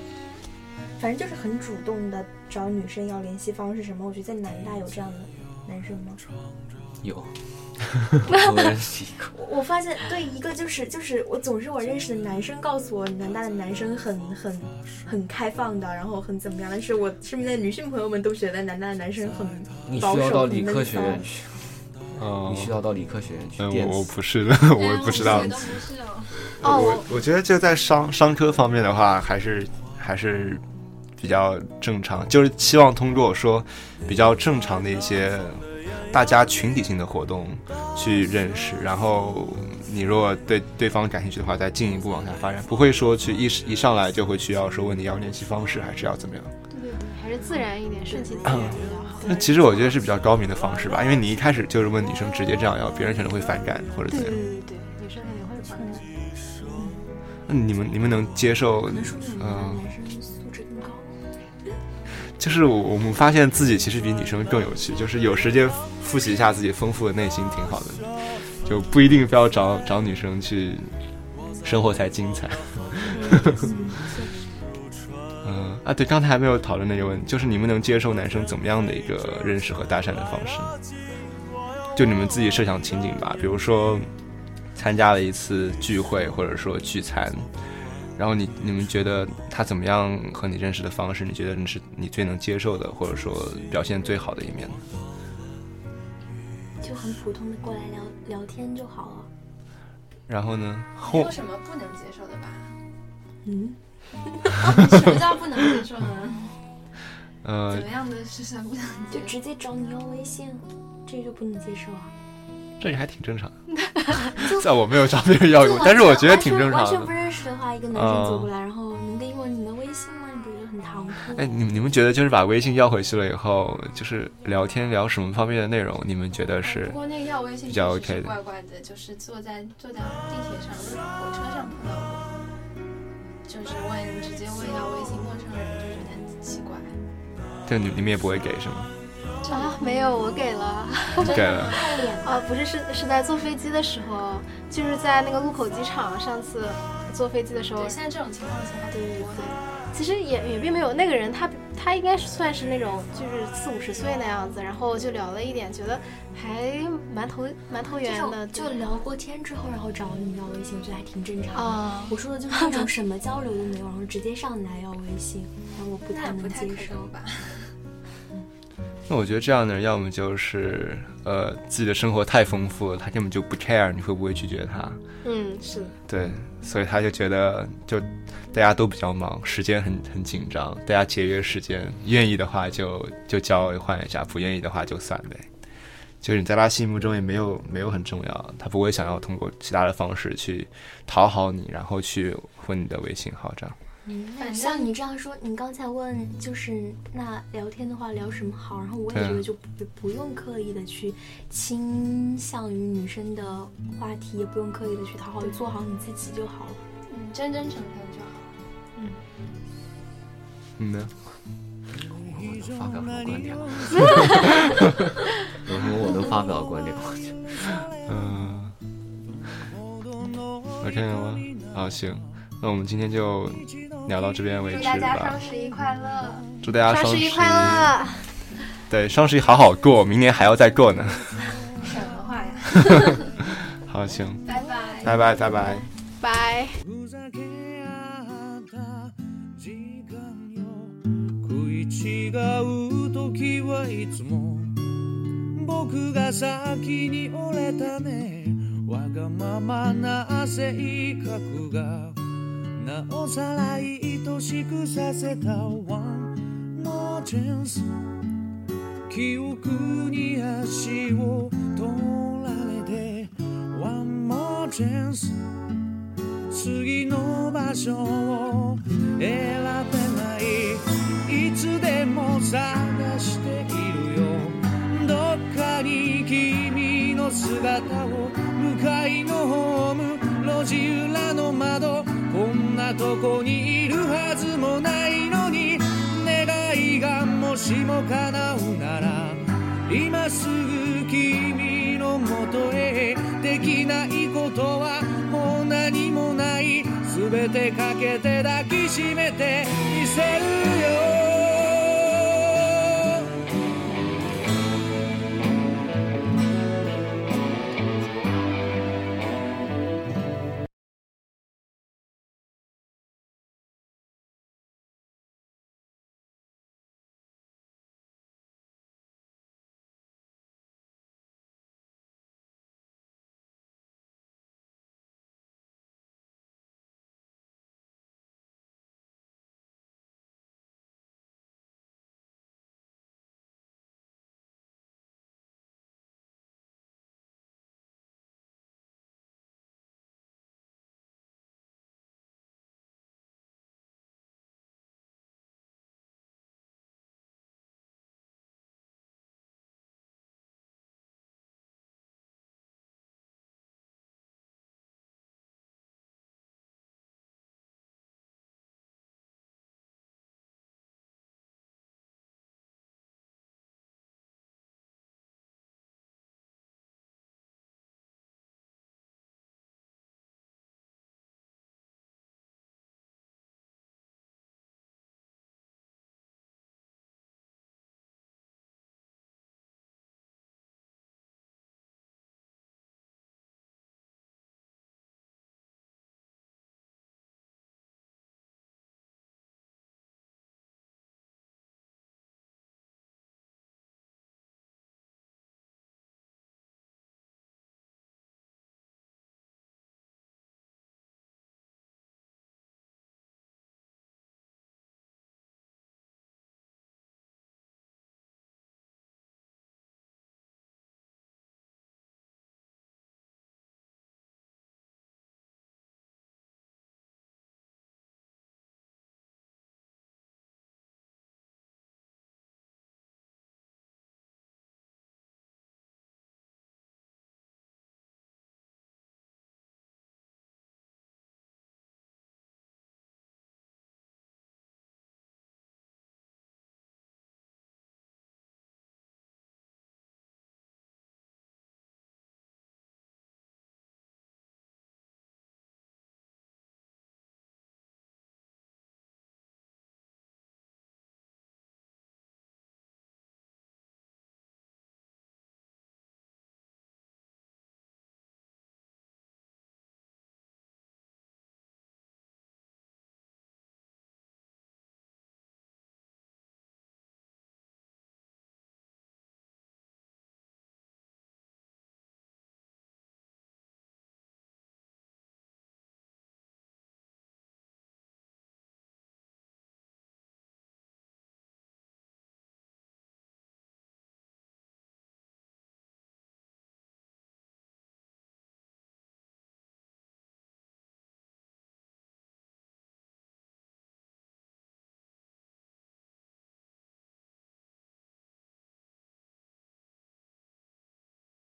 反正就是很主动的找女生要联系方式什么。我觉得在南大有这样的男生吗？有，(laughs) 我认识一个。我我发现对一个就是就是我总是我认识的男生告诉我南大的男生很很很开放的，然后很怎么样，但是我身边的女性朋友们都觉得南大的男生很你需保守要到很理科学闷骚院去，哦你需要到理科学院去。我我不是的，(laughs) 我也不知道我我我觉得就在商商科方面的话，还是还是比较正常，就是希望通过说比较正常的一些大家群体性的活动去认识，然后你如果对对方感兴趣的话，再进一步往下发展，不会说去一一上来就会需要说问你要联系方式，还是要怎么样。自然一点，顺其自然比较好。那其实我觉得是比较高明的方式吧，因为你一开始就是问女生直接这样要，别人可能会反感或者怎样对样。对对，女生肯定会反感。那你们你们能接受？嗯。就是我我们发现自己其实比女生更有趣，就是有时间复习一下自己丰富的内心挺好的，就不一定非要找找女生去生活才精彩。(laughs) 嗯啊，对，刚才还没有讨论那个问题，就是你们能接受男生怎么样的一个认识和搭讪的方式？就你们自己设想情景吧，比如说参加了一次聚会，或者说聚餐，然后你你们觉得他怎么样和你认识的方式，你觉得你是你最能接受的，或者说表现最好的一面呢？就很普通的过来聊聊天就好了。然后呢？没后有什么不能接受的吧？嗯，什么叫不能接受呢？(laughs) 呃怎么，样的是算不能？就直接找你要微信，这就不能接受啊。(laughs) 这个还挺正常的，(laughs) 在我没有找别人要过，但是我觉得挺正常完全完全不。认识的话，一个男生走过来，然后能给我你的微信吗？你不觉得很唐突？哎，你们你们觉得就是把微信要回去了以后，就是聊天聊什么方面的内容？你们觉得是不过那个要微信比较怪怪的，就是坐在坐在地铁上、火车上碰到过，就是问直接问要微信陌生人，就觉得很奇怪。就你你们也不会给是吗？啊，没有，我给了。(laughs) 给了。啊，不是，是是在坐飞机的时候，就是在那个禄口机场，上次坐飞机的时候对，，现在这种情况其实还挺多的。其实也也并没有那个人他，他应该是算是那种就是四五十岁那样子，然后就聊了一点，觉得还蛮投蛮投缘的，种就聊过天之后，然后找你要微信，我觉得还挺正常的。啊，我说的就是那种 (laughs) 什么交流都没有，然后直接上来要微信，然后我不太能接受。吧？(laughs) 那我觉得这样的人，要么就是呃自己的生活太丰富了，他根本就不 care 你会不会拒绝他，嗯，是，对，所以他就觉得就大家都比较忙，时间很很紧张，大家节约时间，愿意的话就就交换一下，不愿意的话就算呗。就是你在他心目中也没有没有很重要，他不会想要通过其他的方式去讨好你，然后去混你的微信号这样。反像正你这样说，你刚才问就是那聊天的话聊什么好，然后我也觉得就不不用刻意的去倾向于女生的话题，也不用刻意的去讨好，做好你自己就好了。嗯，真真诚诚就好。嗯呢？我发表什么观点？有什么我能发表的观点？(laughs) 我嗯，OK 了吗？啊，行，那我们今天就聊到这边为止祝大家吧双。十一快乐！祝大家双双十一快乐！对，双十一好好过，明年还要再过呢。什么话呀？(laughs) 好，行，拜拜。拜拜，拜拜。拜。ふざけ合った時間よ食い違う時はいつも僕が先に折れたねわがままな性格が なおさらい愛しくさせた One more chance 記憶に足を取られて One more chance 次の場所を選べない。いつでも探しているよ。どっかに君の姿を向かいのホーム路裏の窓こんなとこにいるはずもないのに願いがもしも叶うなら今すぐ君のもとへできないことはもう何もない。全てかけて抱きしめてみせるよ。